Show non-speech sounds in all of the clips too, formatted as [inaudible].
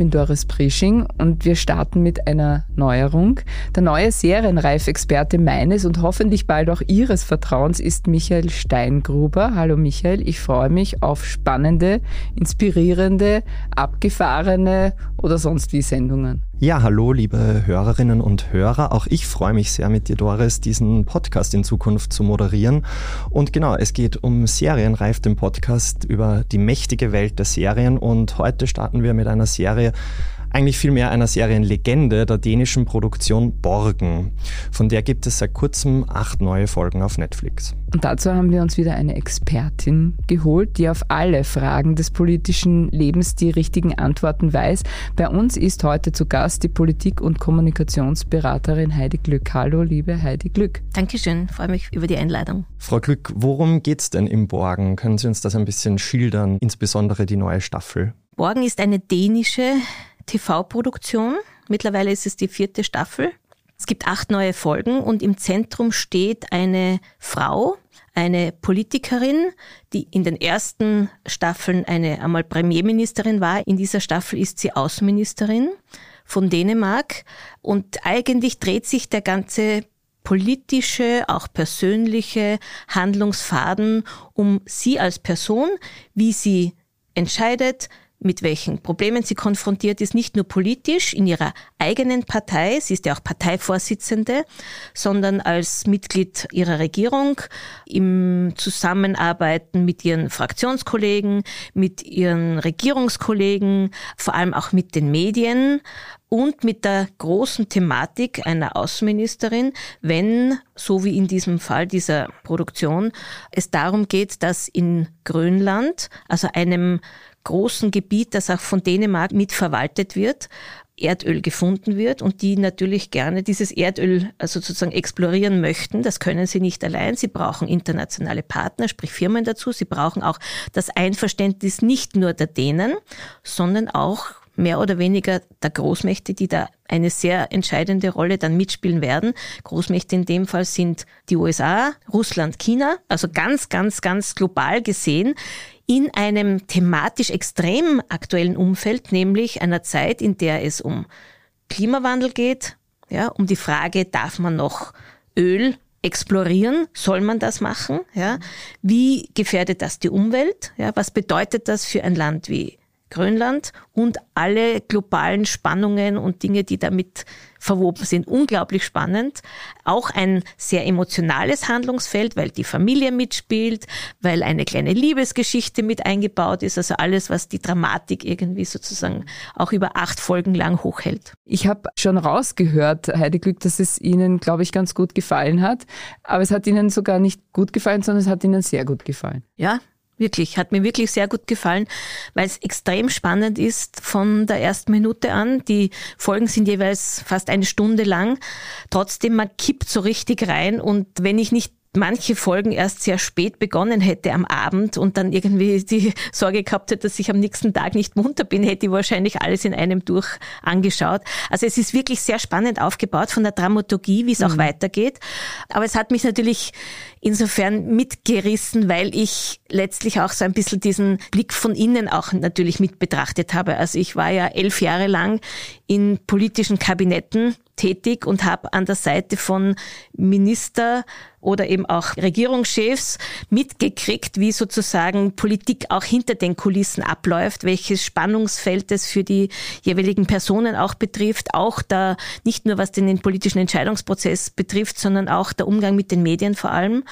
Bin Doris Prisching und wir starten mit einer Neuerung. Der neue Serienreifexperte meines und hoffentlich bald auch Ihres Vertrauens ist Michael Steingruber. Hallo Michael, ich freue mich auf spannende, inspirierende, abgefahrene oder sonst wie Sendungen. Ja, hallo, liebe Hörerinnen und Hörer. Auch ich freue mich sehr mit dir, Doris, diesen Podcast in Zukunft zu moderieren. Und genau, es geht um Serienreif, den Podcast über die mächtige Welt der Serien. Und heute starten wir mit einer Serie, eigentlich vielmehr einer Serienlegende der dänischen Produktion Borgen. Von der gibt es seit kurzem acht neue Folgen auf Netflix. Und dazu haben wir uns wieder eine Expertin geholt, die auf alle Fragen des politischen Lebens die richtigen Antworten weiß. Bei uns ist heute zu Gast die Politik- und Kommunikationsberaterin Heidi Glück. Hallo, liebe Heidi Glück. Dankeschön, freue mich über die Einladung. Frau Glück, worum geht es denn im Borgen? Können Sie uns das ein bisschen schildern, insbesondere die neue Staffel? Borgen ist eine dänische TV-Produktion. Mittlerweile ist es die vierte Staffel. Es gibt acht neue Folgen und im Zentrum steht eine Frau, eine Politikerin, die in den ersten Staffeln eine einmal Premierministerin war. In dieser Staffel ist sie Außenministerin von Dänemark und eigentlich dreht sich der ganze politische, auch persönliche Handlungsfaden um sie als Person, wie sie entscheidet, mit welchen Problemen sie konfrontiert ist, nicht nur politisch in ihrer eigenen Partei, sie ist ja auch Parteivorsitzende, sondern als Mitglied ihrer Regierung im Zusammenarbeiten mit ihren Fraktionskollegen, mit ihren Regierungskollegen, vor allem auch mit den Medien und mit der großen Thematik einer Außenministerin, wenn, so wie in diesem Fall dieser Produktion, es darum geht, dass in Grönland, also einem großen Gebiet, das auch von Dänemark mitverwaltet wird, Erdöl gefunden wird und die natürlich gerne dieses Erdöl also sozusagen explorieren möchten. Das können sie nicht allein. Sie brauchen internationale Partner, sprich Firmen dazu. Sie brauchen auch das Einverständnis nicht nur der Dänen, sondern auch mehr oder weniger der Großmächte, die da eine sehr entscheidende Rolle dann mitspielen werden. Großmächte in dem Fall sind die USA, Russland, China, also ganz, ganz, ganz global gesehen in einem thematisch extrem aktuellen Umfeld, nämlich einer Zeit, in der es um Klimawandel geht, ja, um die Frage, darf man noch Öl explorieren? Soll man das machen? Ja? Wie gefährdet das die Umwelt? Ja? Was bedeutet das für ein Land wie Grönland und alle globalen Spannungen und Dinge, die damit verwoben sind. Unglaublich spannend. Auch ein sehr emotionales Handlungsfeld, weil die Familie mitspielt, weil eine kleine Liebesgeschichte mit eingebaut ist. Also alles, was die Dramatik irgendwie sozusagen auch über acht Folgen lang hochhält. Ich habe schon rausgehört, Heidi Glück, dass es Ihnen, glaube ich, ganz gut gefallen hat. Aber es hat Ihnen sogar nicht gut gefallen, sondern es hat Ihnen sehr gut gefallen. Ja, Wirklich, hat mir wirklich sehr gut gefallen, weil es extrem spannend ist von der ersten Minute an. Die Folgen sind jeweils fast eine Stunde lang. Trotzdem, man kippt so richtig rein und wenn ich nicht manche Folgen erst sehr spät begonnen hätte am Abend und dann irgendwie die Sorge gehabt hätte, dass ich am nächsten Tag nicht munter bin, hätte ich wahrscheinlich alles in einem durch angeschaut. Also es ist wirklich sehr spannend aufgebaut von der Dramaturgie, wie es auch mhm. weitergeht. Aber es hat mich natürlich insofern mitgerissen, weil ich letztlich auch so ein bisschen diesen Blick von innen auch natürlich mit betrachtet habe. Also ich war ja elf Jahre lang in politischen Kabinetten tätig und habe an der Seite von Minister oder eben auch Regierungschefs mitgekriegt, wie sozusagen Politik auch hinter den Kulissen abläuft, welches Spannungsfeld es für die jeweiligen Personen auch betrifft, auch da nicht nur was den politischen Entscheidungsprozess betrifft, sondern auch der Umgang mit den Medien vor allem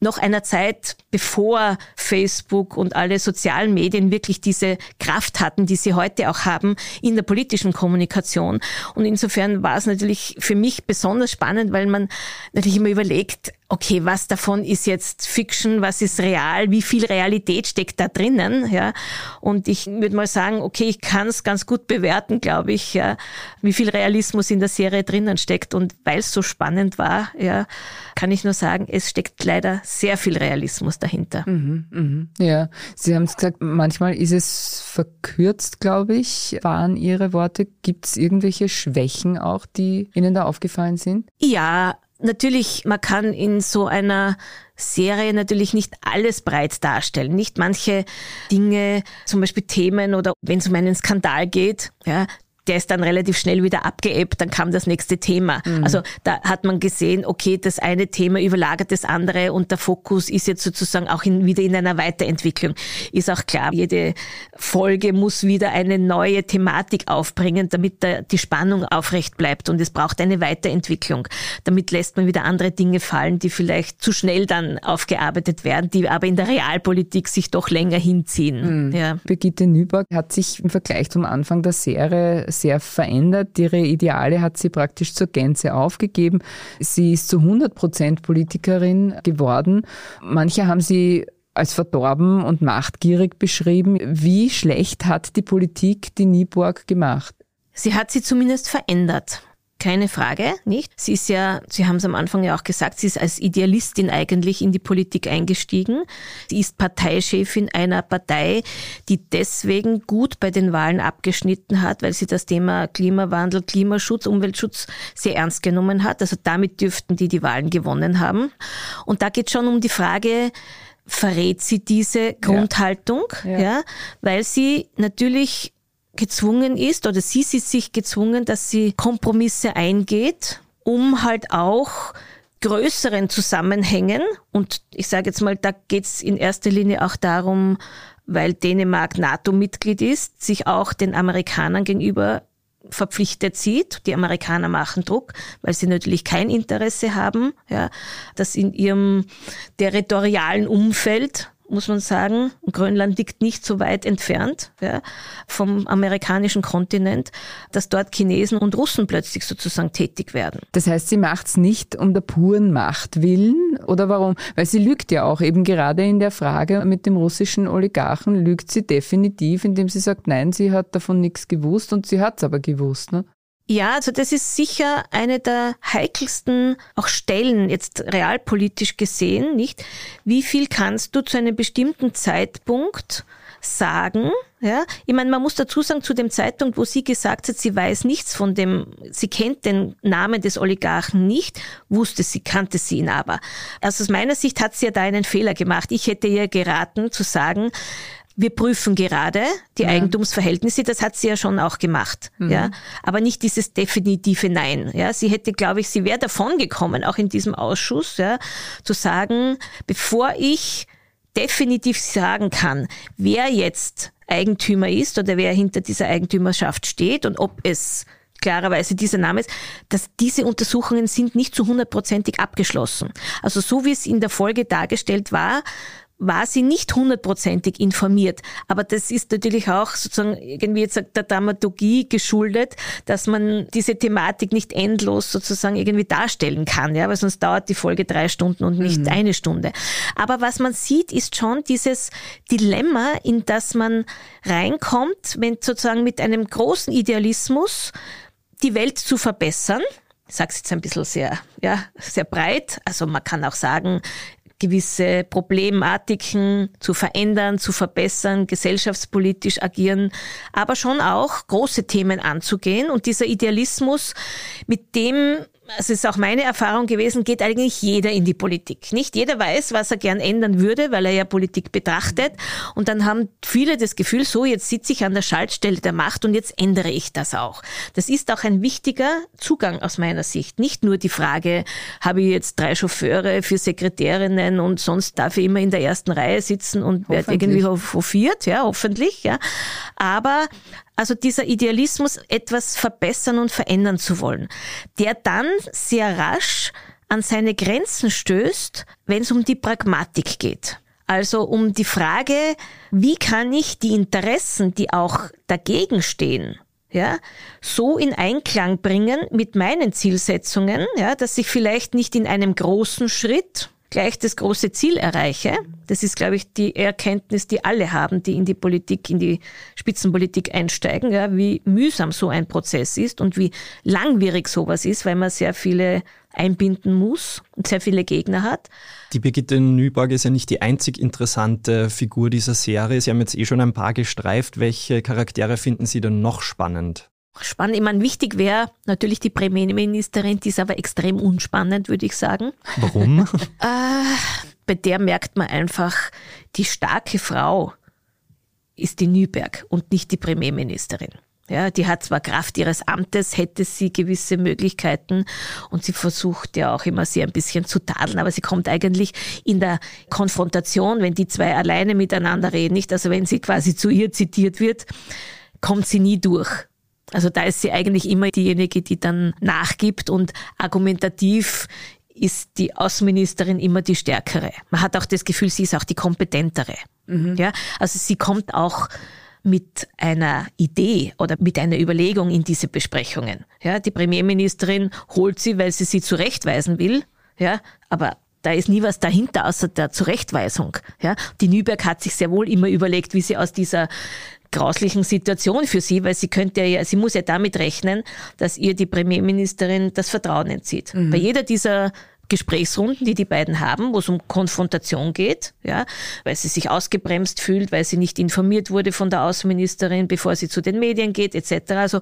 noch einer Zeit, bevor Facebook und alle sozialen Medien wirklich diese Kraft hatten, die sie heute auch haben in der politischen Kommunikation. Und insofern war es natürlich für mich besonders spannend, weil man natürlich immer überlegt, okay, was davon ist jetzt Fiction, was ist real, wie viel Realität steckt da drinnen, ja. Und ich würde mal sagen, okay, ich kann es ganz gut bewerten, glaube ich, ja, wie viel Realismus in der Serie drinnen steckt. Und weil es so spannend war, ja, kann ich nur sagen, es steckt leider sehr viel Realismus dahinter. Mhm, mhm. Ja, Sie haben es gesagt, manchmal ist es verkürzt, glaube ich, waren Ihre Worte. Gibt es irgendwelche Schwächen auch, die Ihnen da aufgefallen sind? Ja, Natürlich, man kann in so einer Serie natürlich nicht alles breit darstellen. Nicht manche Dinge, zum Beispiel Themen oder wenn es um einen Skandal geht, ja, der ist dann relativ schnell wieder abgeebbt, dann kam das nächste Thema. Mhm. Also da hat man gesehen, okay, das eine Thema überlagert das andere und der Fokus ist jetzt sozusagen auch in, wieder in einer Weiterentwicklung. Ist auch klar, jede Folge muss wieder eine neue Thematik aufbringen, damit da die Spannung aufrecht bleibt und es braucht eine Weiterentwicklung. Damit lässt man wieder andere Dinge fallen, die vielleicht zu schnell dann aufgearbeitet werden, die aber in der Realpolitik sich doch länger hinziehen. Mhm. Ja. Birgitte Nüberg hat sich im Vergleich zum Anfang der Serie sehr verändert. Ihre Ideale hat sie praktisch zur Gänze aufgegeben. Sie ist zu 100 Prozent Politikerin geworden. Manche haben sie als verdorben und machtgierig beschrieben. Wie schlecht hat die Politik die Nieborg gemacht? Sie hat sie zumindest verändert. Keine Frage, nicht? Sie ist ja, Sie haben es am Anfang ja auch gesagt, sie ist als Idealistin eigentlich in die Politik eingestiegen. Sie ist Parteichefin einer Partei, die deswegen gut bei den Wahlen abgeschnitten hat, weil sie das Thema Klimawandel, Klimaschutz, Umweltschutz sehr ernst genommen hat. Also damit dürften die die Wahlen gewonnen haben. Und da geht schon um die Frage, verrät sie diese Grundhaltung, ja, ja. ja weil sie natürlich gezwungen ist oder sie sieht sich gezwungen, dass sie Kompromisse eingeht, um halt auch größeren Zusammenhängen und ich sage jetzt mal, da geht's in erster Linie auch darum, weil Dänemark NATO-Mitglied ist, sich auch den Amerikanern gegenüber verpflichtet sieht. Die Amerikaner machen Druck, weil sie natürlich kein Interesse haben, ja, dass in ihrem territorialen Umfeld muss man sagen. Grönland liegt nicht so weit entfernt ja, vom amerikanischen Kontinent, dass dort Chinesen und Russen plötzlich sozusagen tätig werden. Das heißt, sie macht es nicht um der puren Macht willen oder warum? Weil sie lügt ja auch eben gerade in der Frage mit dem russischen Oligarchen, lügt sie definitiv, indem sie sagt, nein, sie hat davon nichts gewusst und sie hat es aber gewusst. Ne? Ja, also das ist sicher eine der heikelsten auch Stellen jetzt realpolitisch gesehen, nicht? Wie viel kannst du zu einem bestimmten Zeitpunkt sagen, ja? Ich meine, man muss dazu sagen, zu dem Zeitpunkt, wo sie gesagt hat, sie weiß nichts von dem, sie kennt den Namen des Oligarchen nicht, wusste sie, kannte sie ihn aber. Also aus meiner Sicht hat sie ja da einen Fehler gemacht. Ich hätte ihr geraten zu sagen, wir prüfen gerade die ja. Eigentumsverhältnisse, das hat sie ja schon auch gemacht, mhm. ja, aber nicht dieses definitive Nein, ja. Sie hätte, glaube ich, sie wäre davon gekommen, auch in diesem Ausschuss, ja, zu sagen, bevor ich definitiv sagen kann, wer jetzt Eigentümer ist oder wer hinter dieser Eigentümerschaft steht und ob es klarerweise dieser Name ist, dass diese Untersuchungen sind nicht zu hundertprozentig abgeschlossen. Also so wie es in der Folge dargestellt war, war sie nicht hundertprozentig informiert. Aber das ist natürlich auch sozusagen irgendwie jetzt der Dramaturgie geschuldet, dass man diese Thematik nicht endlos sozusagen irgendwie darstellen kann, ja, weil sonst dauert die Folge drei Stunden und nicht mhm. eine Stunde. Aber was man sieht, ist schon dieses Dilemma, in das man reinkommt, wenn sozusagen mit einem großen Idealismus die Welt zu verbessern, ich sage es jetzt ein bisschen sehr, ja, sehr breit. Also man kann auch sagen, gewisse Problematiken zu verändern, zu verbessern, gesellschaftspolitisch agieren, aber schon auch große Themen anzugehen. Und dieser Idealismus, mit dem es ist auch meine Erfahrung gewesen, geht eigentlich jeder in die Politik. Nicht jeder weiß, was er gern ändern würde, weil er ja Politik betrachtet. Und dann haben viele das Gefühl, so, jetzt sitze ich an der Schaltstelle der Macht und jetzt ändere ich das auch. Das ist auch ein wichtiger Zugang aus meiner Sicht. Nicht nur die Frage, habe ich jetzt drei Chauffeure für Sekretärinnen und sonst darf ich immer in der ersten Reihe sitzen und werde irgendwie hofiert, ja, hoffentlich, ja. Aber also dieser Idealismus, etwas verbessern und verändern zu wollen, der dann sehr rasch an seine Grenzen stößt, wenn es um die Pragmatik geht. Also um die Frage, wie kann ich die Interessen, die auch dagegen stehen, ja, so in Einklang bringen mit meinen Zielsetzungen, ja, dass ich vielleicht nicht in einem großen Schritt gleich das große Ziel erreiche. Das ist, glaube ich, die Erkenntnis, die alle haben, die in die Politik, in die Spitzenpolitik einsteigen, ja, wie mühsam so ein Prozess ist und wie langwierig sowas ist, weil man sehr viele einbinden muss und sehr viele Gegner hat. Die Birgitte Nyborg ist ja nicht die einzig interessante Figur dieser Serie. Sie haben jetzt eh schon ein paar gestreift. Welche Charaktere finden Sie denn noch spannend? Spannend. Ich meine, wichtig wäre natürlich die Premierministerin, die ist aber extrem unspannend, würde ich sagen. Warum? [laughs] äh, bei der merkt man einfach, die starke Frau ist die Nüberg und nicht die Premierministerin. Ja, die hat zwar Kraft ihres Amtes, hätte sie gewisse Möglichkeiten und sie versucht ja auch immer sie ein bisschen zu tadeln, aber sie kommt eigentlich in der Konfrontation, wenn die zwei alleine miteinander reden, nicht, also wenn sie quasi zu ihr zitiert wird, kommt sie nie durch. Also da ist sie eigentlich immer diejenige, die dann nachgibt und argumentativ ist die Außenministerin immer die stärkere. Man hat auch das Gefühl, sie ist auch die kompetentere. Mhm. Ja, also sie kommt auch mit einer Idee oder mit einer Überlegung in diese Besprechungen. Ja, die Premierministerin holt sie, weil sie sie zurechtweisen will. Ja, aber da ist nie was dahinter außer der Zurechtweisung. Ja, die Nüberg hat sich sehr wohl immer überlegt, wie sie aus dieser grauslichen Situation für sie, weil sie könnte ja, sie muss ja damit rechnen, dass ihr die Premierministerin das Vertrauen entzieht. Mhm. Bei jeder dieser Gesprächsrunden, die die beiden haben, wo es um Konfrontation geht, ja, weil sie sich ausgebremst fühlt, weil sie nicht informiert wurde von der Außenministerin, bevor sie zu den Medien geht, etc. Also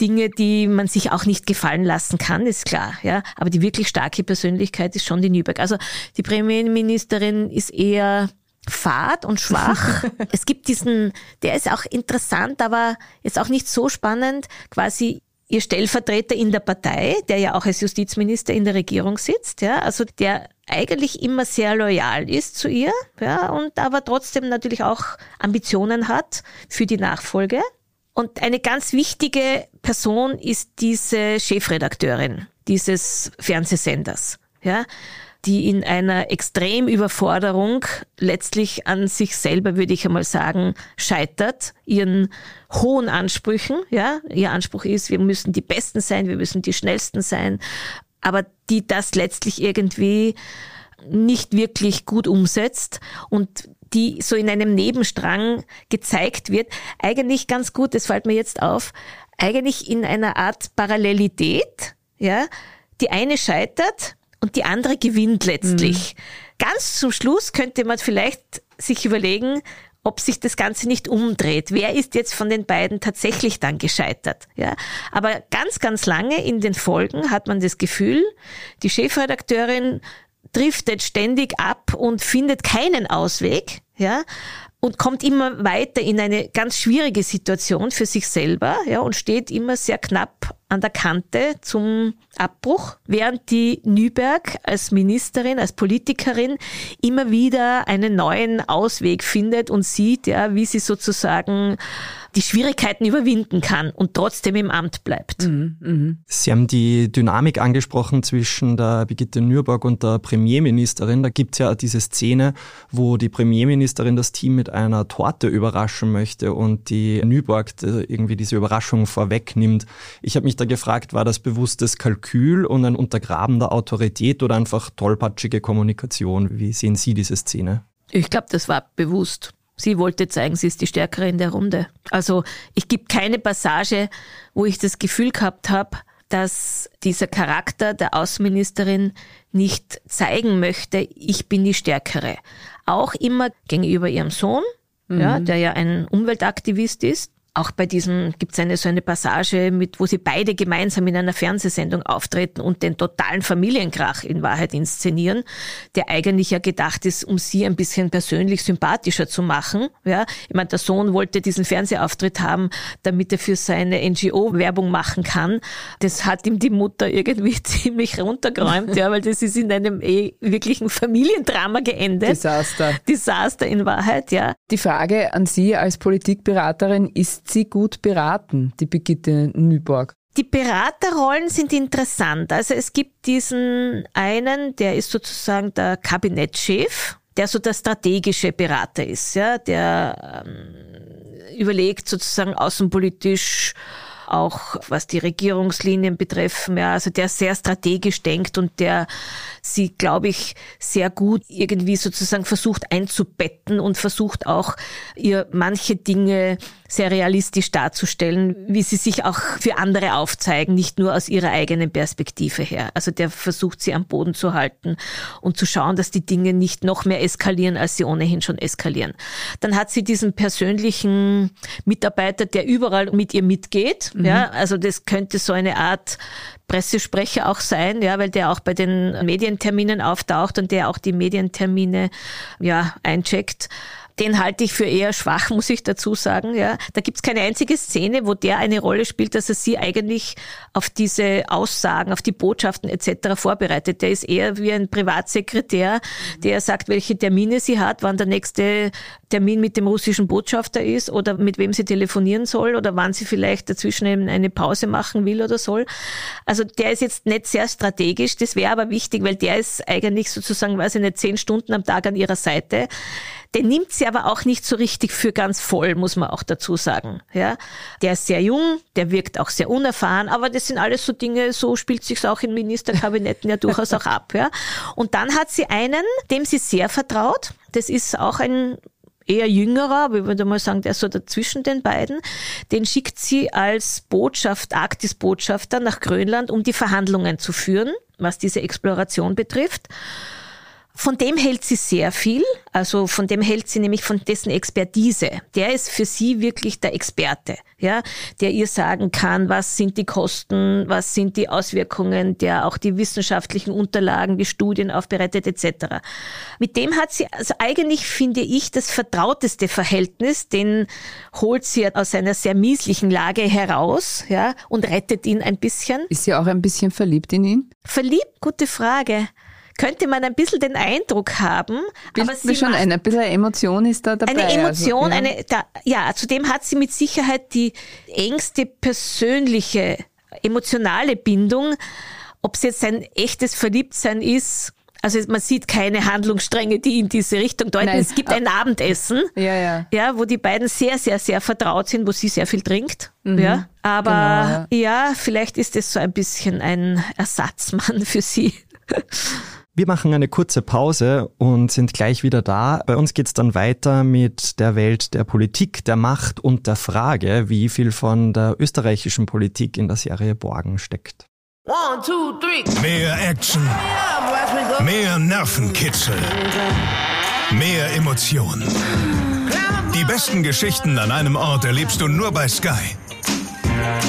Dinge, die man sich auch nicht gefallen lassen kann, ist klar, ja. Aber die wirklich starke Persönlichkeit ist schon die Nüberg. Also die Premierministerin ist eher fad und schwach. [laughs] es gibt diesen, der ist auch interessant, aber jetzt auch nicht so spannend, quasi ihr Stellvertreter in der Partei, der ja auch als Justizminister in der Regierung sitzt, ja, also der eigentlich immer sehr loyal ist zu ihr, ja, und aber trotzdem natürlich auch Ambitionen hat für die Nachfolge. Und eine ganz wichtige Person ist diese Chefredakteurin dieses Fernsehsenders, ja die in einer Extremüberforderung letztlich an sich selber, würde ich einmal sagen, scheitert, ihren hohen Ansprüchen, ja, ihr Anspruch ist, wir müssen die Besten sein, wir müssen die Schnellsten sein, aber die das letztlich irgendwie nicht wirklich gut umsetzt und die so in einem Nebenstrang gezeigt wird, eigentlich ganz gut, das fällt mir jetzt auf, eigentlich in einer Art Parallelität, ja, die eine scheitert, und die andere gewinnt letztlich. Mhm. Ganz zum Schluss könnte man vielleicht sich überlegen, ob sich das Ganze nicht umdreht. Wer ist jetzt von den beiden tatsächlich dann gescheitert? Ja, aber ganz, ganz lange in den Folgen hat man das Gefühl, die Chefredakteurin driftet ständig ab und findet keinen Ausweg. Ja, und kommt immer weiter in eine ganz schwierige Situation für sich selber, ja, und steht immer sehr knapp an der Kante zum Abbruch, während die Nüberg als Ministerin, als Politikerin immer wieder einen neuen Ausweg findet und sieht, ja, wie sie sozusagen die Schwierigkeiten überwinden kann und trotzdem im Amt bleibt. Mhm, mh. Sie haben die Dynamik angesprochen zwischen der Birgitte Nürburg und der Premierministerin. Da gibt es ja diese Szene, wo die Premierministerin das Team mit einer Torte überraschen möchte und die Nürburg irgendwie diese Überraschung vorwegnimmt. Ich habe mich da gefragt, war das bewusstes Kalkül und ein Untergraben der Autorität oder einfach tollpatschige Kommunikation? Wie sehen Sie diese Szene? Ich glaube, das war bewusst. Sie wollte zeigen, sie ist die Stärkere in der Runde. Also ich gebe keine Passage, wo ich das Gefühl gehabt habe, dass dieser Charakter der Außenministerin nicht zeigen möchte, ich bin die Stärkere. Auch immer gegenüber ihrem Sohn, mhm. ja, der ja ein Umweltaktivist ist, auch bei diesem gibt es eine so eine Passage, mit, wo sie beide gemeinsam in einer Fernsehsendung auftreten und den totalen Familienkrach in Wahrheit inszenieren, der eigentlich ja gedacht ist, um sie ein bisschen persönlich sympathischer zu machen. Ja, ich meine, der Sohn wollte diesen Fernsehauftritt haben, damit er für seine NGO Werbung machen kann. Das hat ihm die Mutter irgendwie [laughs] ziemlich runtergeräumt, ja, weil das ist in einem eh wirklichen Familiendrama geendet. Desaster. Desaster in Wahrheit, ja. Die Frage an Sie als Politikberaterin ist sie gut beraten, die Brigitte Nyborg? Die Beraterrollen sind interessant. Also es gibt diesen einen, der ist sozusagen der Kabinettschef, der so der strategische Berater ist, ja, der ähm, überlegt sozusagen außenpolitisch auch was die Regierungslinien betreffen, ja, also der sehr strategisch denkt und der sie, glaube ich, sehr gut irgendwie sozusagen versucht einzubetten und versucht auch ihr manche Dinge sehr realistisch darzustellen, wie sie sich auch für andere aufzeigen, nicht nur aus ihrer eigenen Perspektive her. Also der versucht sie am Boden zu halten und zu schauen, dass die Dinge nicht noch mehr eskalieren, als sie ohnehin schon eskalieren. Dann hat sie diesen persönlichen Mitarbeiter, der überall mit ihr mitgeht. Mhm. Ja, also das könnte so eine Art Pressesprecher auch sein, ja, weil der auch bei den Medienterminen auftaucht und der auch die Medientermine ja eincheckt den halte ich für eher schwach, muss ich dazu sagen. Ja. Da gibt's keine einzige Szene, wo der eine Rolle spielt, dass er sie eigentlich auf diese Aussagen, auf die Botschaften etc. vorbereitet. Der ist eher wie ein Privatsekretär, der sagt, welche Termine sie hat, wann der nächste Termin mit dem russischen Botschafter ist oder mit wem sie telefonieren soll oder wann sie vielleicht dazwischen eine Pause machen will oder soll. Also der ist jetzt nicht sehr strategisch, das wäre aber wichtig, weil der ist eigentlich sozusagen, weiß ich nicht, zehn Stunden am Tag an ihrer Seite. Der nimmt sie aber auch nicht so richtig für ganz voll, muss man auch dazu sagen. Ja, der ist sehr jung, der wirkt auch sehr unerfahren, aber das sind alles so Dinge, so spielt sich's auch in Ministerkabinetten ja durchaus auch ab. Ja, und dann hat sie einen, dem sie sehr vertraut. Das ist auch ein eher jüngerer, aber ich würde mal sagen, der ist so dazwischen den beiden. Den schickt sie als Botschaft, Arktis-Botschafter nach Grönland, um die Verhandlungen zu führen, was diese Exploration betrifft. Von dem hält sie sehr viel, also von dem hält sie nämlich von dessen Expertise. Der ist für sie wirklich der Experte, ja, der ihr sagen kann, was sind die Kosten, was sind die Auswirkungen, der auch die wissenschaftlichen Unterlagen, die Studien aufbereitet etc. Mit dem hat sie also eigentlich finde ich das vertrauteste Verhältnis, den holt sie aus einer sehr mieslichen Lage heraus, ja, und rettet ihn ein bisschen. Ist sie auch ein bisschen verliebt in ihn? Verliebt, gute Frage könnte man ein bisschen den Eindruck haben. Bildet aber sie schon ein, ein bisschen Emotion ist da dabei. Eine also, Emotion, also, ja. eine, da, ja, zudem hat sie mit Sicherheit die engste persönliche, emotionale Bindung. Ob es jetzt ein echtes Verliebtsein ist, also man sieht keine Handlungsstränge, die in diese Richtung deuten. Nein. Es gibt ein Abendessen, ja, ja. ja, wo die beiden sehr, sehr, sehr vertraut sind, wo sie sehr viel trinkt. Mhm. Ja, aber genau, ja. ja, vielleicht ist es so ein bisschen ein Ersatzmann für sie. Wir machen eine kurze Pause und sind gleich wieder da. Bei uns geht's dann weiter mit der Welt der Politik, der Macht und der Frage, wie viel von der österreichischen Politik in der Serie Borgen steckt. One, two, three. Mehr Action. Mehr Nervenkitzel. Mehr Emotionen. Die besten Geschichten an einem Ort erlebst du nur bei Sky.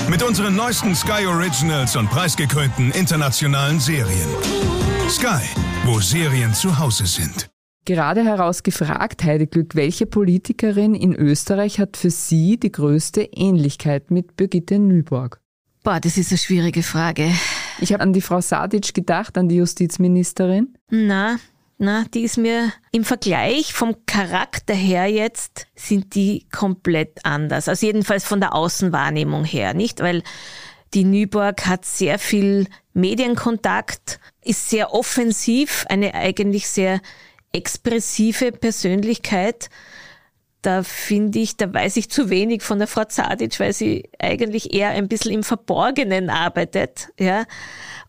Mit unseren neuesten Sky Originals und preisgekrönten internationalen Serien. Sky, wo Serien zu Hause sind. Gerade herausgefragt, Heide Glück, welche Politikerin in Österreich hat für Sie die größte Ähnlichkeit mit Birgitte Nyborg? Boah, das ist eine schwierige Frage. Ich habe an die Frau Sadic gedacht, an die Justizministerin. Na, na, die ist mir im Vergleich vom Charakter her jetzt sind die komplett anders. Also jedenfalls von der Außenwahrnehmung her, nicht? Weil die Nyborg hat sehr viel Medienkontakt, ist sehr offensiv, eine eigentlich sehr expressive Persönlichkeit. Da finde ich, da weiß ich zu wenig von der Frau Zadic, weil sie eigentlich eher ein bisschen im Verborgenen arbeitet, ja.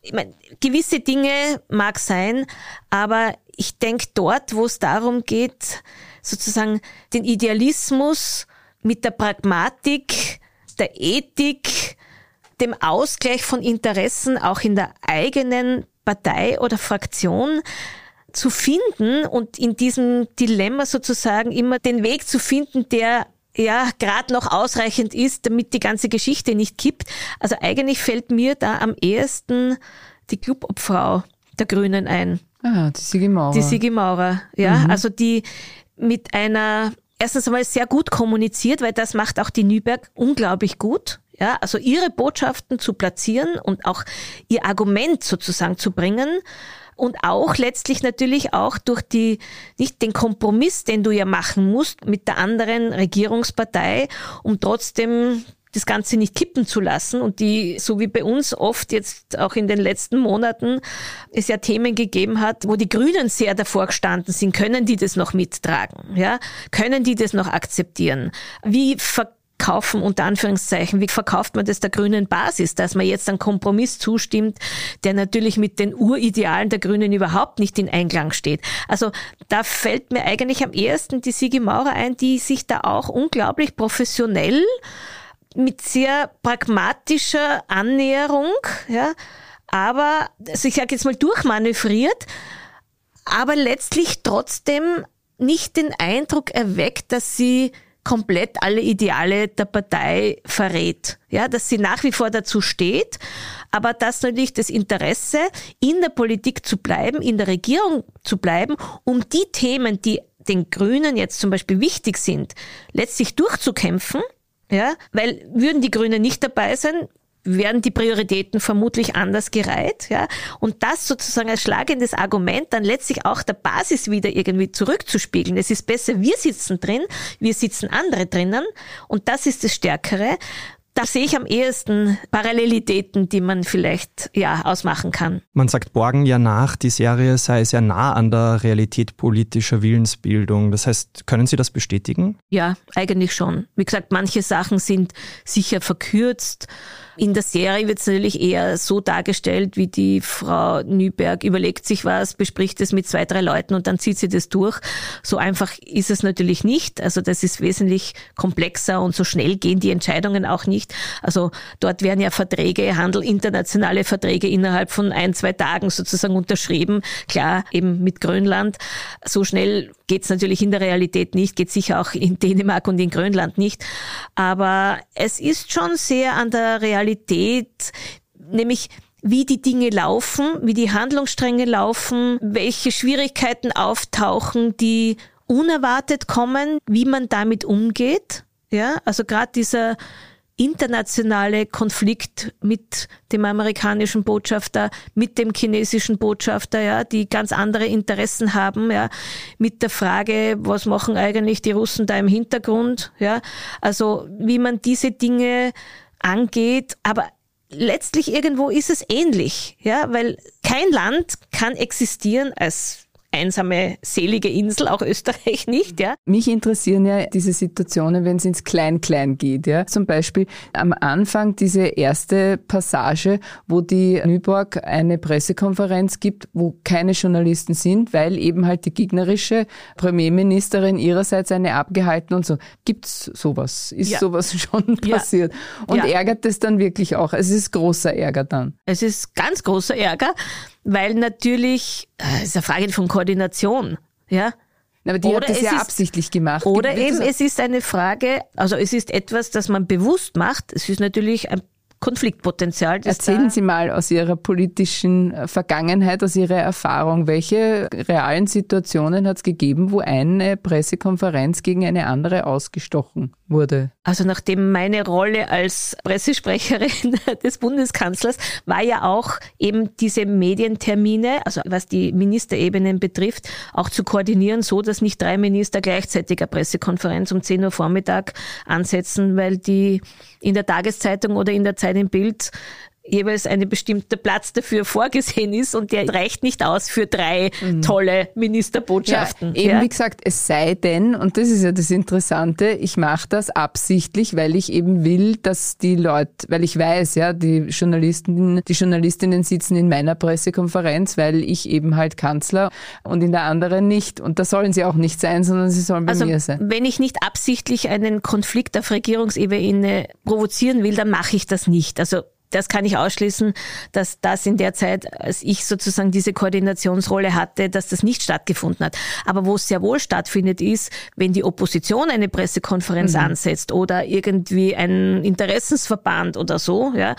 Ich meine, gewisse Dinge mag sein, aber ich denke dort, wo es darum geht, sozusagen den Idealismus mit der Pragmatik, der Ethik, dem Ausgleich von Interessen auch in der eigenen Partei oder Fraktion zu finden und in diesem Dilemma sozusagen immer den Weg zu finden, der ja gerade noch ausreichend ist, damit die ganze Geschichte nicht kippt. Also eigentlich fällt mir da am ehesten die Clubobfrau der Grünen ein. Ah, die Sigi Maurer. Die Sigi Maurer, ja. Mhm. Also die mit einer erstens einmal sehr gut kommuniziert, weil das macht auch die Nüberg unglaublich gut. Ja, also ihre Botschaften zu platzieren und auch ihr Argument sozusagen zu bringen und auch letztlich natürlich auch durch die, nicht den Kompromiss, den du ja machen musst mit der anderen Regierungspartei, um trotzdem das Ganze nicht kippen zu lassen und die, so wie bei uns oft jetzt auch in den letzten Monaten, es ja Themen gegeben hat, wo die Grünen sehr davor gestanden sind, können die das noch mittragen? Ja? Können die das noch akzeptieren? Wie ver kaufen, unter Anführungszeichen, wie verkauft man das der grünen Basis, dass man jetzt einen Kompromiss zustimmt, der natürlich mit den Uridealen der Grünen überhaupt nicht in Einklang steht. Also da fällt mir eigentlich am ehesten die Sigi Maurer ein, die sich da auch unglaublich professionell mit sehr pragmatischer Annäherung, ja, aber, also ich sage jetzt mal durchmanövriert, aber letztlich trotzdem nicht den Eindruck erweckt, dass sie komplett alle Ideale der Partei verrät. Ja, dass sie nach wie vor dazu steht, aber dass natürlich das Interesse, in der Politik zu bleiben, in der Regierung zu bleiben, um die Themen, die den Grünen jetzt zum Beispiel wichtig sind, letztlich durchzukämpfen, ja, weil würden die Grünen nicht dabei sein, werden die Prioritäten vermutlich anders gereiht, ja. Und das sozusagen als schlagendes Argument dann letztlich auch der Basis wieder irgendwie zurückzuspiegeln. Es ist besser, wir sitzen drin, wir sitzen andere drinnen. Und das ist das Stärkere. Da sehe ich am ehesten Parallelitäten, die man vielleicht ja ausmachen kann. Man sagt Borgen ja nach, die Serie sei sehr nah an der Realität politischer Willensbildung. Das heißt, können Sie das bestätigen? Ja, eigentlich schon. Wie gesagt, manche Sachen sind sicher verkürzt. In der Serie wird es natürlich eher so dargestellt, wie die Frau Nüberg überlegt sich was, bespricht es mit zwei, drei Leuten und dann zieht sie das durch. So einfach ist es natürlich nicht. Also das ist wesentlich komplexer und so schnell gehen die Entscheidungen auch nicht. Also dort werden ja Verträge, Handel, internationale Verträge innerhalb von ein, zwei Tagen sozusagen unterschrieben. Klar, eben mit Grönland. So schnell geht es natürlich in der Realität nicht, geht sicher auch in Dänemark und in Grönland nicht. Aber es ist schon sehr an der Realität, nämlich wie die Dinge laufen, wie die Handlungsstränge laufen, welche Schwierigkeiten auftauchen, die unerwartet kommen, wie man damit umgeht. Ja, also gerade dieser internationale Konflikt mit dem amerikanischen Botschafter, mit dem chinesischen Botschafter, ja, die ganz andere Interessen haben, ja, mit der Frage, was machen eigentlich die Russen da im Hintergrund, ja, also wie man diese Dinge angeht, aber letztlich irgendwo ist es ähnlich, ja, weil kein Land kann existieren als einsame, selige Insel, auch Österreich nicht, ja. Mich interessieren ja diese Situationen, wenn es ins Klein-Klein geht, ja. Zum Beispiel am Anfang diese erste Passage, wo die Nyborg eine Pressekonferenz gibt, wo keine Journalisten sind, weil eben halt die gegnerische Premierministerin ihrerseits eine abgehalten und so. Gibt's sowas? Ist ja. sowas [laughs] schon passiert? Ja. Und ja. ärgert es dann wirklich auch? Es ist großer Ärger dann. Es ist ganz großer Ärger weil natürlich, äh, ist eine Frage von Koordination, ja. Aber die oder hat das ja ist, absichtlich gemacht. Oder eben, es ist eine Frage, also es ist etwas, das man bewusst macht. Es ist natürlich ein Konfliktpotenzial. Erzählen Sie mal aus Ihrer politischen äh, Vergangenheit, aus Ihrer Erfahrung, welche realen Situationen hat es gegeben, wo eine Pressekonferenz gegen eine andere ausgestochen wurde? Also nachdem meine Rolle als Pressesprecherin [laughs] des Bundeskanzlers war ja auch eben diese Medientermine, also was die Ministerebenen betrifft, auch zu koordinieren, so dass nicht drei Minister gleichzeitig eine Pressekonferenz um 10 Uhr Vormittag ansetzen, weil die in der Tageszeitung oder in der Zeitung einem Bild jeweils ein bestimmter Platz dafür vorgesehen ist und der reicht nicht aus für drei mhm. tolle Ministerbotschaften. Ja, eben ja. wie gesagt, es sei denn, und das ist ja das Interessante, ich mache das absichtlich, weil ich eben will, dass die Leute, weil ich weiß, ja, die Journalisten, die Journalistinnen sitzen in meiner Pressekonferenz, weil ich eben halt Kanzler und in der anderen nicht. Und da sollen sie auch nicht sein, sondern sie sollen bei also, mir sein. Wenn ich nicht absichtlich einen Konflikt auf Regierungsebene provozieren will, dann mache ich das nicht. Also das kann ich ausschließen, dass das in der Zeit, als ich sozusagen diese Koordinationsrolle hatte, dass das nicht stattgefunden hat. Aber wo es sehr wohl stattfindet, ist, wenn die Opposition eine Pressekonferenz mhm. ansetzt oder irgendwie ein Interessensverband oder so, ja,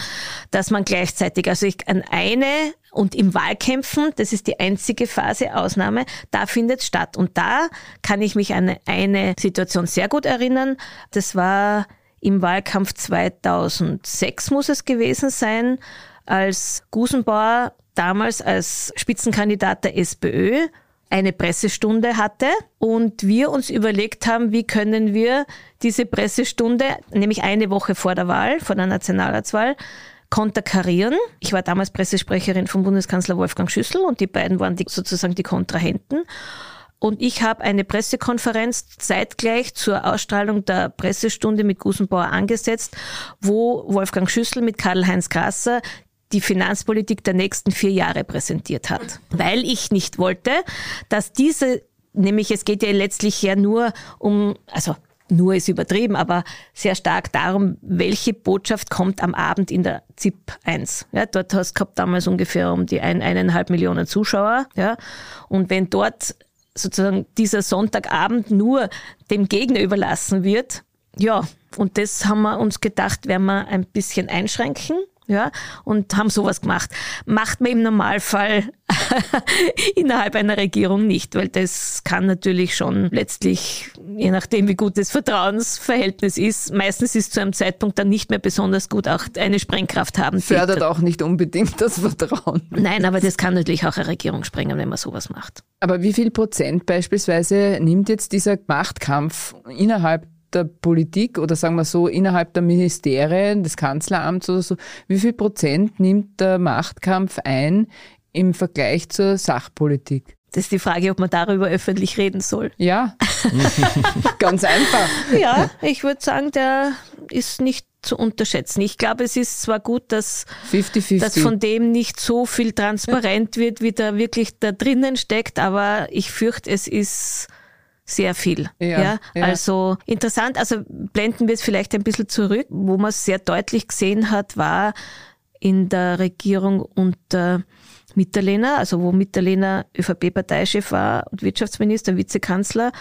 dass man gleichzeitig, also ich an eine und im Wahlkämpfen, das ist die einzige Phase Ausnahme, da findet statt. Und da kann ich mich an eine Situation sehr gut erinnern. Das war im Wahlkampf 2006 muss es gewesen sein, als Gusenbauer damals als Spitzenkandidat der SPÖ eine Pressestunde hatte und wir uns überlegt haben, wie können wir diese Pressestunde, nämlich eine Woche vor der Wahl, vor der Nationalratswahl, konterkarieren. Ich war damals Pressesprecherin von Bundeskanzler Wolfgang Schüssel und die beiden waren die, sozusagen die Kontrahenten. Und ich habe eine Pressekonferenz zeitgleich zur Ausstrahlung der Pressestunde mit Gusenbauer angesetzt, wo Wolfgang Schüssel mit Karl-Heinz Grasser die Finanzpolitik der nächsten vier Jahre präsentiert hat. Weil ich nicht wollte, dass diese, nämlich es geht ja letztlich ja nur um, also nur ist übertrieben, aber sehr stark darum, welche Botschaft kommt am Abend in der ZIP 1. Ja, dort hast du damals ungefähr um die ein, eineinhalb Millionen Zuschauer. Ja, und wenn dort sozusagen dieser Sonntagabend nur dem Gegner überlassen wird, ja, und das haben wir uns gedacht, werden wir ein bisschen einschränken ja, und haben sowas gemacht. Macht man im Normalfall [laughs] innerhalb einer Regierung nicht, weil das kann natürlich schon letztlich, je nachdem wie gut das Vertrauensverhältnis ist, meistens ist zu einem Zeitpunkt dann nicht mehr besonders gut auch eine Sprengkraft haben. Fördert auch nicht unbedingt das Vertrauen. Nein, aber das kann natürlich auch eine Regierung sprengen, wenn man sowas macht. Aber wie viel Prozent beispielsweise nimmt jetzt dieser Machtkampf innerhalb der Politik oder sagen wir so innerhalb der Ministerien, des Kanzleramts oder so, wie viel Prozent nimmt der Machtkampf ein im Vergleich zur Sachpolitik? Das ist die Frage, ob man darüber öffentlich reden soll. [laughs] Ja, ganz einfach. Ja, ich würde sagen, der ist nicht zu unterschätzen. Ich glaube, es ist zwar gut, dass, 50 -50. dass von dem nicht so viel transparent wird, wie da wirklich da drinnen steckt, aber ich fürchte, es ist sehr viel. Ja, ja, ja, Also interessant, also blenden wir es vielleicht ein bisschen zurück. Wo man es sehr deutlich gesehen hat, war in der Regierung unter Mitterlehner, also wo Mitterlehner ÖVP-Parteichef war und Wirtschaftsminister, Vizekanzler,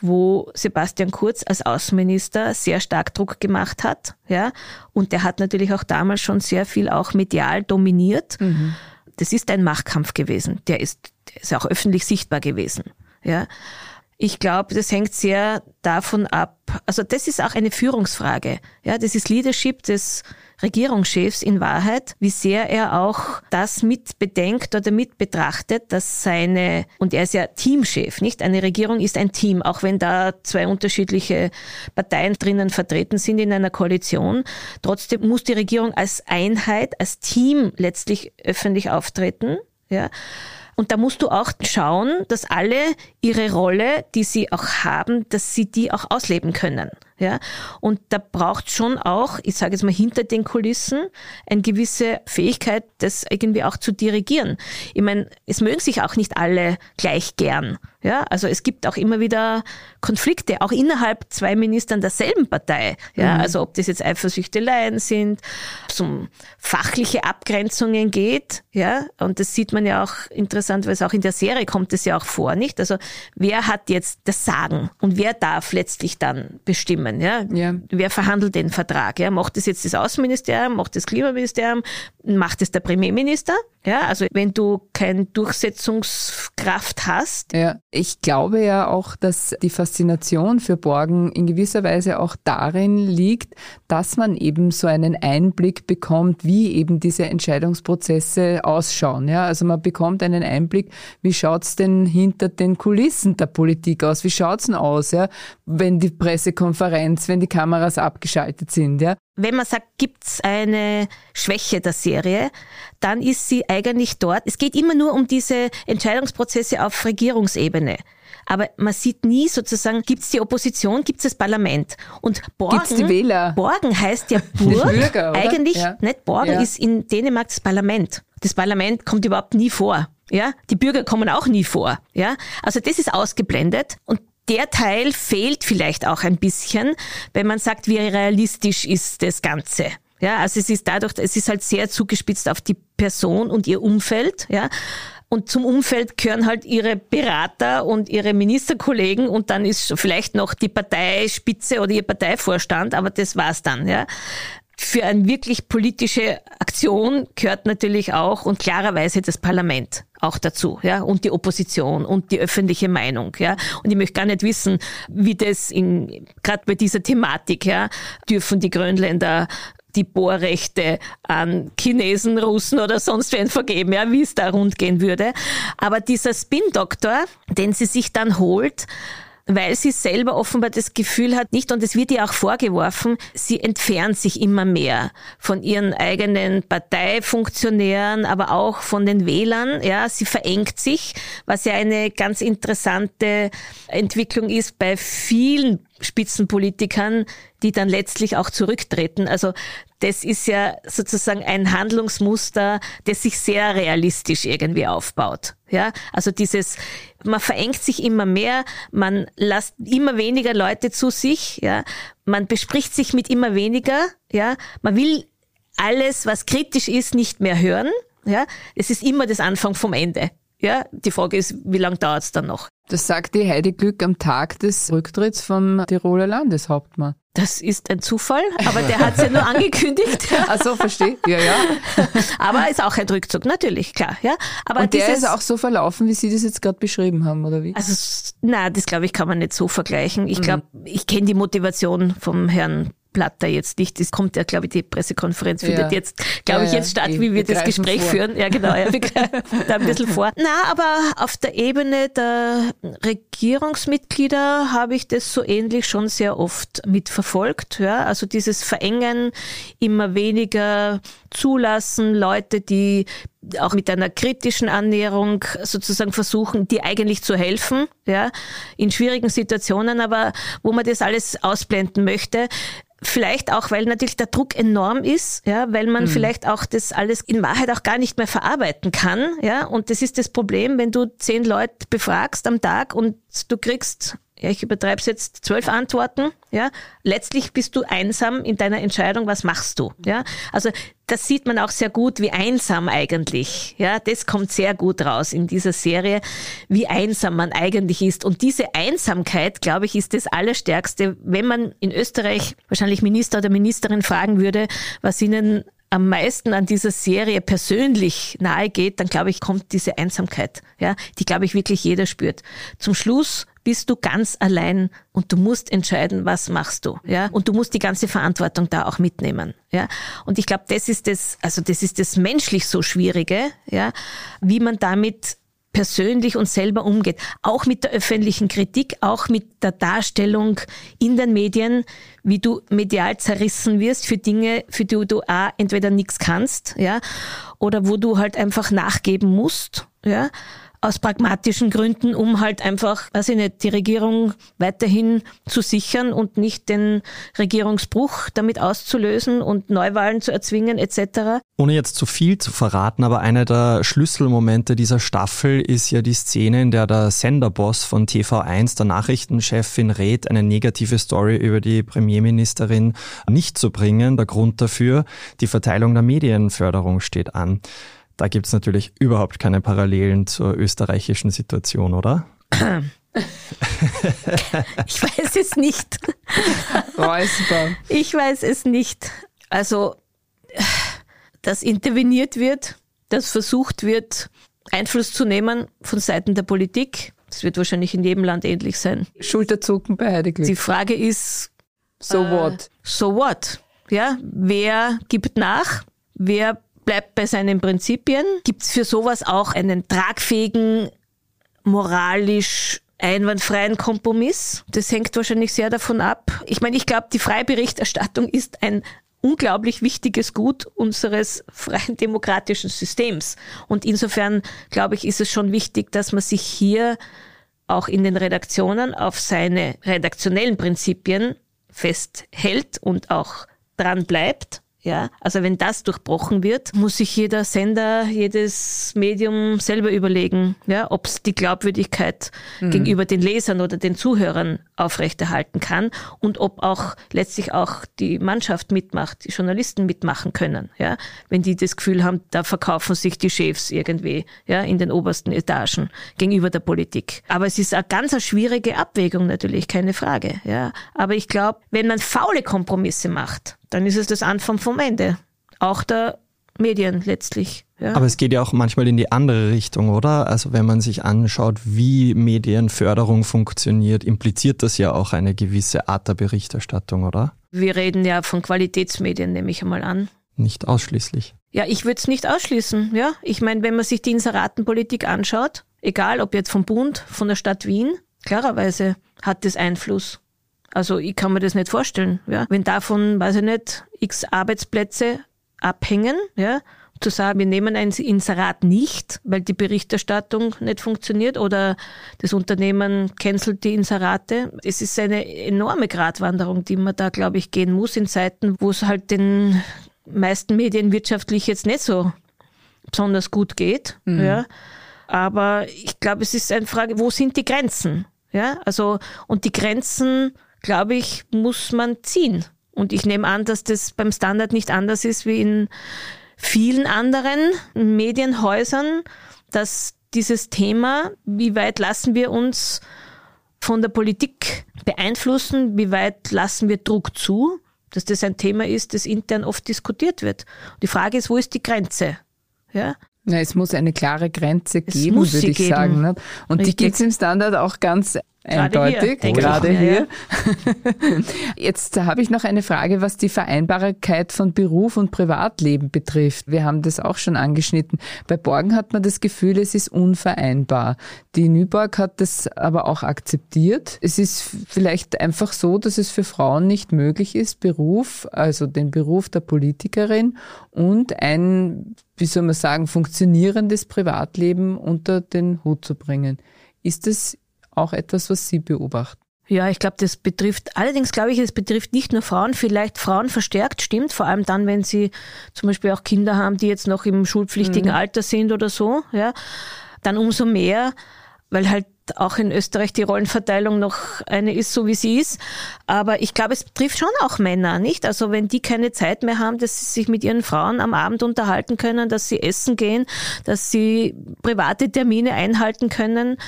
wo Sebastian Kurz als Außenminister sehr stark Druck gemacht hat, ja. Und der hat natürlich auch damals schon sehr viel auch medial dominiert. Mhm. Das ist ein Machtkampf gewesen. Der ist, der ist auch öffentlich sichtbar gewesen, ja. Ich glaube, das hängt sehr davon ab. Also das ist auch eine Führungsfrage. Ja, das ist Leadership des Regierungschefs in Wahrheit, wie sehr er auch das mit bedenkt oder mit betrachtet, dass seine, und er ist ja Teamchef, nicht? Eine Regierung ist ein Team, auch wenn da zwei unterschiedliche Parteien drinnen vertreten sind in einer Koalition. Trotzdem muss die Regierung als Einheit, als Team letztlich öffentlich auftreten, ja. Und da musst du auch schauen, dass alle ihre Rolle, die sie auch haben, dass sie die auch ausleben können. Ja? Und da braucht schon auch, ich sage jetzt mal hinter den Kulissen, eine gewisse Fähigkeit, das irgendwie auch zu dirigieren. Ich meine, es mögen sich auch nicht alle gleich gern. Ja, also es gibt auch immer wieder Konflikte, auch innerhalb zwei Ministern derselben Partei. Ja, mhm. also ob das jetzt Eifersüchteleien sind, es um fachliche Abgrenzungen geht. Ja, und das sieht man ja auch interessant, weil es auch in der Serie kommt es ja auch vor, nicht? Also wer hat jetzt das Sagen und wer darf letztlich dann bestimmen? Ja, ja. wer verhandelt den Vertrag? Ja, macht das jetzt das Außenministerium, macht das Klimaministerium, macht es der Premierminister? Ja, also wenn du keine Durchsetzungskraft hast. Ja, ich glaube ja auch, dass die Faszination für Borgen in gewisser Weise auch darin liegt, dass man eben so einen Einblick bekommt, wie eben diese Entscheidungsprozesse ausschauen. Ja, also man bekommt einen Einblick, wie schaut's denn hinter den Kulissen der Politik aus? Wie schaut's denn aus, ja, wenn die Pressekonferenz, wenn die Kameras abgeschaltet sind, ja? Wenn man sagt, gibt's eine Schwäche der Serie, dann ist sie eigentlich dort. Es geht immer nur um diese Entscheidungsprozesse auf Regierungsebene. Aber man sieht nie sozusagen, gibt's die Opposition, gibt's das Parlament. Und Borgen, gibt's die Wähler? Borgen heißt ja [laughs] Burg. Bürger, eigentlich, ja. nicht Borgen ja. ist in Dänemark das Parlament. Das Parlament kommt überhaupt nie vor. Ja, die Bürger kommen auch nie vor. Ja, also das ist ausgeblendet und der Teil fehlt vielleicht auch ein bisschen, wenn man sagt, wie realistisch ist das Ganze. Ja, also es ist dadurch, es ist halt sehr zugespitzt auf die Person und ihr Umfeld, ja. Und zum Umfeld gehören halt ihre Berater und ihre Ministerkollegen und dann ist vielleicht noch die Parteispitze oder ihr Parteivorstand, aber das war's dann, ja für eine wirklich politische Aktion gehört natürlich auch und klarerweise das Parlament auch dazu, ja, und die Opposition und die öffentliche Meinung, ja. Und ich möchte gar nicht wissen, wie das in, gerade bei dieser Thematik, ja, dürfen die Grönländer die Bohrrechte an Chinesen, Russen oder sonst wen vergeben, ja, wie es da rund gehen würde. Aber dieser Spin-Doktor, den sie sich dann holt, weil sie selber offenbar das Gefühl hat, nicht, und es wird ihr auch vorgeworfen, sie entfernt sich immer mehr von ihren eigenen Parteifunktionären, aber auch von den Wählern. Ja, sie verengt sich, was ja eine ganz interessante Entwicklung ist bei vielen Spitzenpolitikern, die dann letztlich auch zurücktreten. Also das ist ja sozusagen ein Handlungsmuster, das sich sehr realistisch irgendwie aufbaut. Ja, also dieses, man verengt sich immer mehr, man lässt immer weniger Leute zu sich, ja, man bespricht sich mit immer weniger, ja, man will alles, was kritisch ist, nicht mehr hören, ja, es ist immer das Anfang vom Ende. Ja, die Frage ist, wie lange dauert es dann noch? Das sagt die Heidi Glück am Tag des Rücktritts vom Tiroler Landeshauptmann. Das ist ein Zufall, aber der hat es ja nur [laughs] angekündigt. Ach so, verstehe. Ja, ja. [laughs] aber ist auch ein Rückzug, natürlich, klar. Ja. Aber Und der ist auch so verlaufen, wie Sie das jetzt gerade beschrieben haben, oder wie? Also, na, das glaube ich, kann man nicht so vergleichen. Ich glaube, mhm. ich kenne die Motivation vom Herrn Platter jetzt nicht. Es kommt ja, glaube ich, die Pressekonferenz findet ja. jetzt, glaube ja, ich, jetzt statt, wie wir das Gespräch vor. führen. Ja, genau, ja, wir [laughs] greifen da ein bisschen vor. Na, aber auf der Ebene der Regierungsmitglieder habe ich das so ähnlich schon sehr oft mitverfolgt. Ja, also dieses Verengen, immer weniger zulassen, Leute, die auch mit einer kritischen Annäherung sozusagen versuchen, die eigentlich zu helfen, ja, in schwierigen Situationen, aber wo man das alles ausblenden möchte. Vielleicht auch, weil natürlich der Druck enorm ist, ja, weil man mhm. vielleicht auch das alles in Wahrheit auch gar nicht mehr verarbeiten kann, ja. Und das ist das Problem, wenn du zehn Leute befragst am Tag und du kriegst ja, ich übertreibe es jetzt, zwölf Antworten, ja, letztlich bist du einsam in deiner Entscheidung, was machst du, ja. Also das sieht man auch sehr gut, wie einsam eigentlich, ja, das kommt sehr gut raus in dieser Serie, wie einsam man eigentlich ist. Und diese Einsamkeit, glaube ich, ist das Allerstärkste, wenn man in Österreich wahrscheinlich Minister oder Ministerin fragen würde, was ihnen am meisten an dieser Serie persönlich nahe geht, dann glaube ich, kommt diese Einsamkeit, ja, die glaube ich wirklich jeder spürt. Zum Schluss bist du ganz allein und du musst entscheiden, was machst du, ja? Und du musst die ganze Verantwortung da auch mitnehmen, ja? Und ich glaube, das ist das, also das ist das menschlich so Schwierige, ja? Wie man damit persönlich und selber umgeht. Auch mit der öffentlichen Kritik, auch mit der Darstellung in den Medien, wie du medial zerrissen wirst für Dinge, für die du A, entweder nichts kannst, ja, oder wo du halt einfach nachgeben musst, ja aus pragmatischen Gründen, um halt einfach, weiß ich nicht, die Regierung weiterhin zu sichern und nicht den Regierungsbruch damit auszulösen und Neuwahlen zu erzwingen etc. Ohne jetzt zu viel zu verraten, aber einer der Schlüsselmomente dieser Staffel ist ja die Szene, in der der Senderboss von TV1 der Nachrichtenchefin rät, eine negative Story über die Premierministerin nicht zu bringen. Der Grund dafür, die Verteilung der Medienförderung steht an. Da gibt es natürlich überhaupt keine Parallelen zur österreichischen Situation, oder? ich weiß es nicht. Räusper. Ich weiß es nicht. Also, dass interveniert wird, dass versucht wird, Einfluss zu nehmen von Seiten der Politik. Das wird wahrscheinlich in jedem Land ähnlich sein. Schulterzucken bei Heideglück. Die Frage ist, so äh, what? So what? Ja, wer gibt nach? Wer bleibt bei seinen Prinzipien. Gibt es für sowas auch einen tragfähigen, moralisch einwandfreien Kompromiss? Das hängt wahrscheinlich sehr davon ab. Ich meine, ich glaube, die freie Berichterstattung ist ein unglaublich wichtiges Gut unseres freien demokratischen Systems. Und insofern, glaube ich, ist es schon wichtig, dass man sich hier auch in den Redaktionen auf seine redaktionellen Prinzipien festhält und auch dran bleibt ja, also wenn das durchbrochen wird, muss sich jeder Sender, jedes Medium selber überlegen, ja, ob es die Glaubwürdigkeit mhm. gegenüber den Lesern oder den Zuhörern aufrechterhalten kann und ob auch letztlich auch die Mannschaft mitmacht, die Journalisten mitmachen können, ja, wenn die das Gefühl haben, da verkaufen sich die Chefs irgendwie, ja, in den obersten Etagen gegenüber der Politik. Aber es ist eine ganz eine schwierige Abwägung natürlich, keine Frage, ja. Aber ich glaube, wenn man faule Kompromisse macht, dann ist es das Anfang vom Ende. Auch der Medien letztlich. Ja. Aber es geht ja auch manchmal in die andere Richtung, oder? Also wenn man sich anschaut, wie Medienförderung funktioniert, impliziert das ja auch eine gewisse Art der Berichterstattung, oder? Wir reden ja von Qualitätsmedien, nehme ich einmal an. Nicht ausschließlich. Ja, ich würde es nicht ausschließen. Ja, ich meine, wenn man sich die Inseratenpolitik anschaut, egal ob jetzt vom Bund, von der Stadt Wien, klarerweise hat das Einfluss. Also ich kann mir das nicht vorstellen. Ja, wenn davon, weiß ich nicht, x Arbeitsplätze abhängen, ja, zu sagen, wir nehmen ein Inserat nicht, weil die Berichterstattung nicht funktioniert oder das Unternehmen cancelt die Inserate. Es ist eine enorme Gratwanderung, die man da, glaube ich, gehen muss in Zeiten, wo es halt den meisten Medien wirtschaftlich jetzt nicht so besonders gut geht. Mhm. Ja. Aber ich glaube, es ist eine Frage, wo sind die Grenzen? Ja, also, und die Grenzen, glaube ich, muss man ziehen. Und ich nehme an, dass das beim Standard nicht anders ist wie in vielen anderen Medienhäusern, dass dieses Thema, wie weit lassen wir uns von der Politik beeinflussen, wie weit lassen wir Druck zu, dass das ein Thema ist, das intern oft diskutiert wird. Die Frage ist, wo ist die Grenze? Ja? Na, es muss eine klare Grenze geben, würde ich geben. sagen. Ne? Und Richtig. die gibt es im Standard auch ganz Eindeutig, hier, gerade hier. [laughs] Jetzt habe ich noch eine Frage, was die Vereinbarkeit von Beruf und Privatleben betrifft. Wir haben das auch schon angeschnitten. Bei Borgen hat man das Gefühl, es ist unvereinbar. Die Nyborg hat das aber auch akzeptiert. Es ist vielleicht einfach so, dass es für Frauen nicht möglich ist, Beruf, also den Beruf der Politikerin und ein, wie soll man sagen, funktionierendes Privatleben unter den Hut zu bringen. Ist es auch etwas, was Sie beobachten? Ja, ich glaube, das betrifft, allerdings glaube ich, es betrifft nicht nur Frauen, vielleicht Frauen verstärkt, stimmt, vor allem dann, wenn sie zum Beispiel auch Kinder haben, die jetzt noch im schulpflichtigen mhm. Alter sind oder so, ja, dann umso mehr, weil halt auch in Österreich die Rollenverteilung noch eine ist, so wie sie ist. Aber ich glaube, es betrifft schon auch Männer, nicht? Also wenn die keine Zeit mehr haben, dass sie sich mit ihren Frauen am Abend unterhalten können, dass sie essen gehen, dass sie private Termine einhalten können,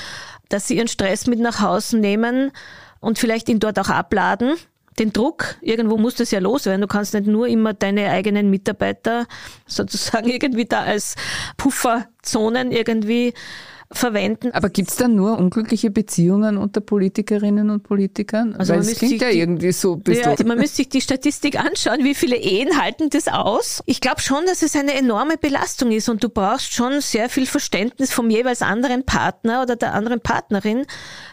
dass sie ihren Stress mit nach Hause nehmen und vielleicht ihn dort auch abladen. Den Druck, irgendwo muss das ja loswerden. Du kannst nicht nur immer deine eigenen Mitarbeiter sozusagen [laughs] irgendwie da als Pufferzonen irgendwie verwenden. Aber gibt es da nur unglückliche Beziehungen unter Politikerinnen und Politikern? Also Weil es klingt ja die, irgendwie so. Ja, man müsste sich die Statistik anschauen, wie viele Ehen halten das aus. Ich glaube schon, dass es eine enorme Belastung ist und du brauchst schon sehr viel Verständnis vom jeweils anderen Partner oder der anderen Partnerin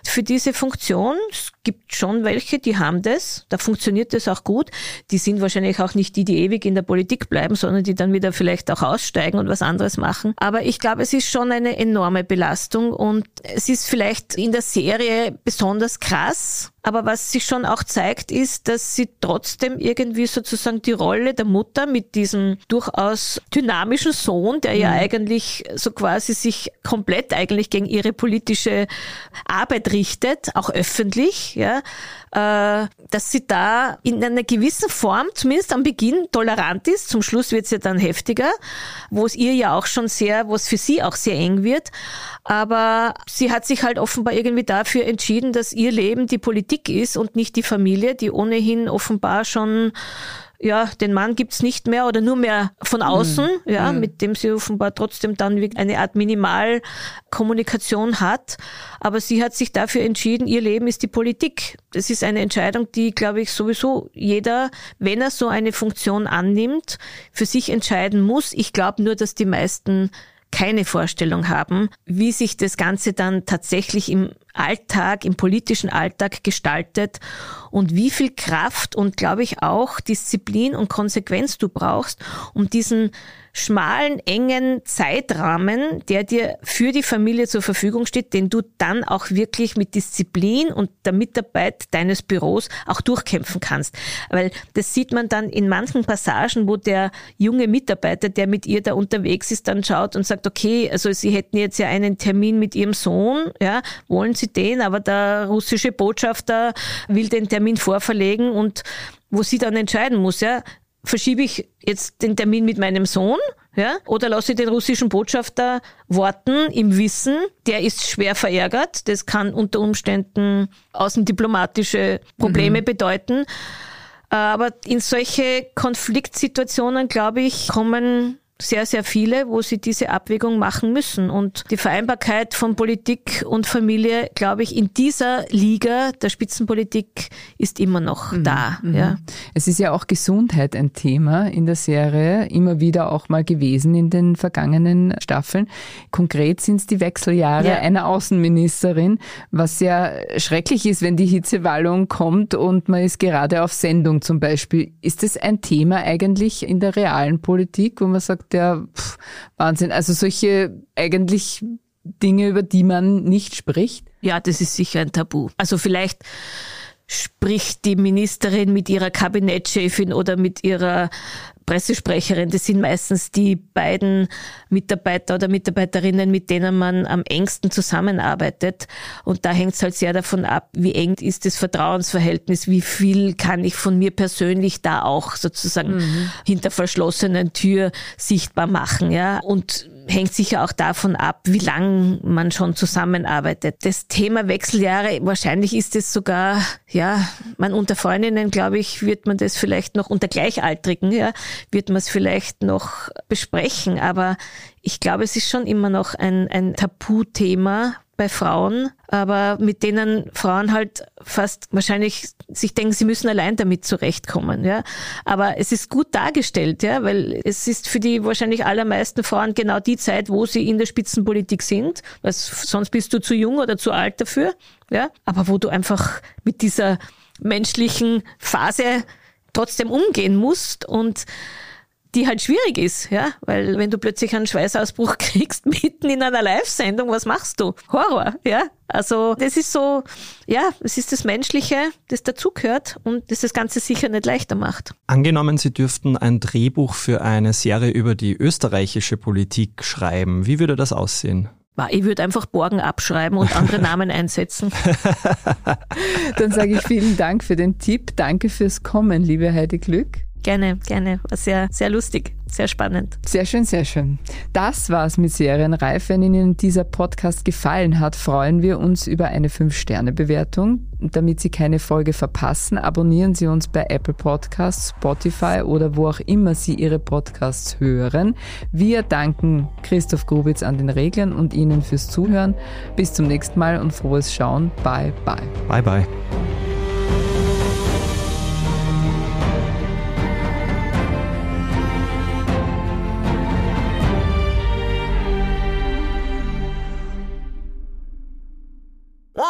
für diese Funktion. Es gibt schon welche, die haben das, da funktioniert das auch gut. Die sind wahrscheinlich auch nicht die, die ewig in der Politik bleiben, sondern die dann wieder vielleicht auch aussteigen und was anderes machen. Aber ich glaube, es ist schon eine enorme Belastung und es ist vielleicht in der Serie besonders krass, aber was sich schon auch zeigt, ist, dass sie trotzdem irgendwie sozusagen die Rolle der Mutter mit diesem durchaus dynamischen Sohn, der ja mhm. eigentlich so quasi sich komplett eigentlich gegen ihre politische Arbeit richtet, auch öffentlich, ja, dass sie da in einer gewissen Form, zumindest am Beginn, tolerant ist. Zum Schluss wird es ja dann heftiger, wo es ihr ja auch schon sehr, wo es für sie auch sehr eng wird. Aber sie hat sich halt offenbar irgendwie dafür entschieden, dass ihr Leben die Politik ist und nicht die Familie, die ohnehin offenbar schon ja, den Mann gibt's nicht mehr oder nur mehr von außen, mhm. ja, mhm. mit dem sie offenbar trotzdem dann eine Art Minimalkommunikation hat. Aber sie hat sich dafür entschieden, ihr Leben ist die Politik. Das ist eine Entscheidung, die, glaube ich, sowieso jeder, wenn er so eine Funktion annimmt, für sich entscheiden muss. Ich glaube nur, dass die meisten keine Vorstellung haben, wie sich das Ganze dann tatsächlich im Alltag, im politischen Alltag gestaltet und wie viel Kraft und, glaube ich, auch Disziplin und Konsequenz du brauchst, um diesen schmalen, engen Zeitrahmen, der dir für die Familie zur Verfügung steht, den du dann auch wirklich mit Disziplin und der Mitarbeit deines Büros auch durchkämpfen kannst. Weil das sieht man dann in manchen Passagen, wo der junge Mitarbeiter, der mit ihr da unterwegs ist, dann schaut und sagt, okay, also sie hätten jetzt ja einen Termin mit ihrem Sohn, ja, wollen sie den, aber der russische Botschafter will den Termin vorverlegen und wo sie dann entscheiden muss, ja, verschiebe ich jetzt den Termin mit meinem Sohn, ja, oder lasse ich den russischen Botschafter warten im Wissen, der ist schwer verärgert, das kann unter Umständen außendiplomatische Probleme mhm. bedeuten. Aber in solche Konfliktsituationen, glaube ich, kommen sehr, sehr viele, wo sie diese Abwägung machen müssen. Und die Vereinbarkeit von Politik und Familie, glaube ich, in dieser Liga der Spitzenpolitik ist immer noch mhm. da. Mhm. Ja. Es ist ja auch Gesundheit ein Thema in der Serie, immer wieder auch mal gewesen in den vergangenen Staffeln. Konkret sind es die Wechseljahre ja. einer Außenministerin, was sehr schrecklich ist, wenn die Hitzewallung kommt und man ist gerade auf Sendung zum Beispiel. Ist das ein Thema eigentlich in der realen Politik, wo man sagt, der pff, Wahnsinn. Also solche eigentlich Dinge, über die man nicht spricht. Ja, das ist sicher ein Tabu. Also vielleicht spricht die Ministerin mit ihrer Kabinettchefin oder mit ihrer Pressesprecherin. Das sind meistens die beiden Mitarbeiter oder Mitarbeiterinnen, mit denen man am engsten zusammenarbeitet. Und da hängt es halt sehr davon ab, wie eng ist das Vertrauensverhältnis, wie viel kann ich von mir persönlich da auch sozusagen mhm. hinter verschlossenen Tür sichtbar machen. Ja? Und hängt sicher auch davon ab, wie lang man schon zusammenarbeitet. Das Thema Wechseljahre, wahrscheinlich ist es sogar, ja, man unter Freundinnen, glaube ich, wird man das vielleicht noch unter Gleichaltrigen, ja, wird man es vielleicht noch besprechen. Aber ich glaube, es ist schon immer noch ein, ein Tabuthema, bei Frauen, aber mit denen Frauen halt fast wahrscheinlich sich denken, sie müssen allein damit zurechtkommen, ja. Aber es ist gut dargestellt, ja, weil es ist für die wahrscheinlich allermeisten Frauen genau die Zeit, wo sie in der Spitzenpolitik sind, weil sonst bist du zu jung oder zu alt dafür, ja. Aber wo du einfach mit dieser menschlichen Phase trotzdem umgehen musst und die halt schwierig ist, ja, weil wenn du plötzlich einen Schweißausbruch [laughs] kriegst mitten in einer Live-Sendung, was machst du? Horror, ja. Also das ist so, ja, es ist das Menschliche, das dazugehört und das das Ganze sicher nicht leichter macht. Angenommen, Sie dürften ein Drehbuch für eine Serie über die österreichische Politik schreiben. Wie würde das aussehen? Ich würde einfach Borgen abschreiben und andere [laughs] Namen einsetzen. Dann sage ich vielen Dank für den Tipp. Danke fürs Kommen, liebe Heidi Glück. Gerne, gerne. War sehr, sehr lustig, sehr spannend. Sehr schön, sehr schön. Das war's mit Serienreif. Wenn Ihnen dieser Podcast gefallen hat, freuen wir uns über eine 5-Sterne-Bewertung. Damit Sie keine Folge verpassen, abonnieren Sie uns bei Apple Podcasts, Spotify oder wo auch immer Sie Ihre Podcasts hören. Wir danken Christoph Grubitz an den Reglern und Ihnen fürs Zuhören. Bis zum nächsten Mal und frohes Schauen. Bye, bye. Bye, bye.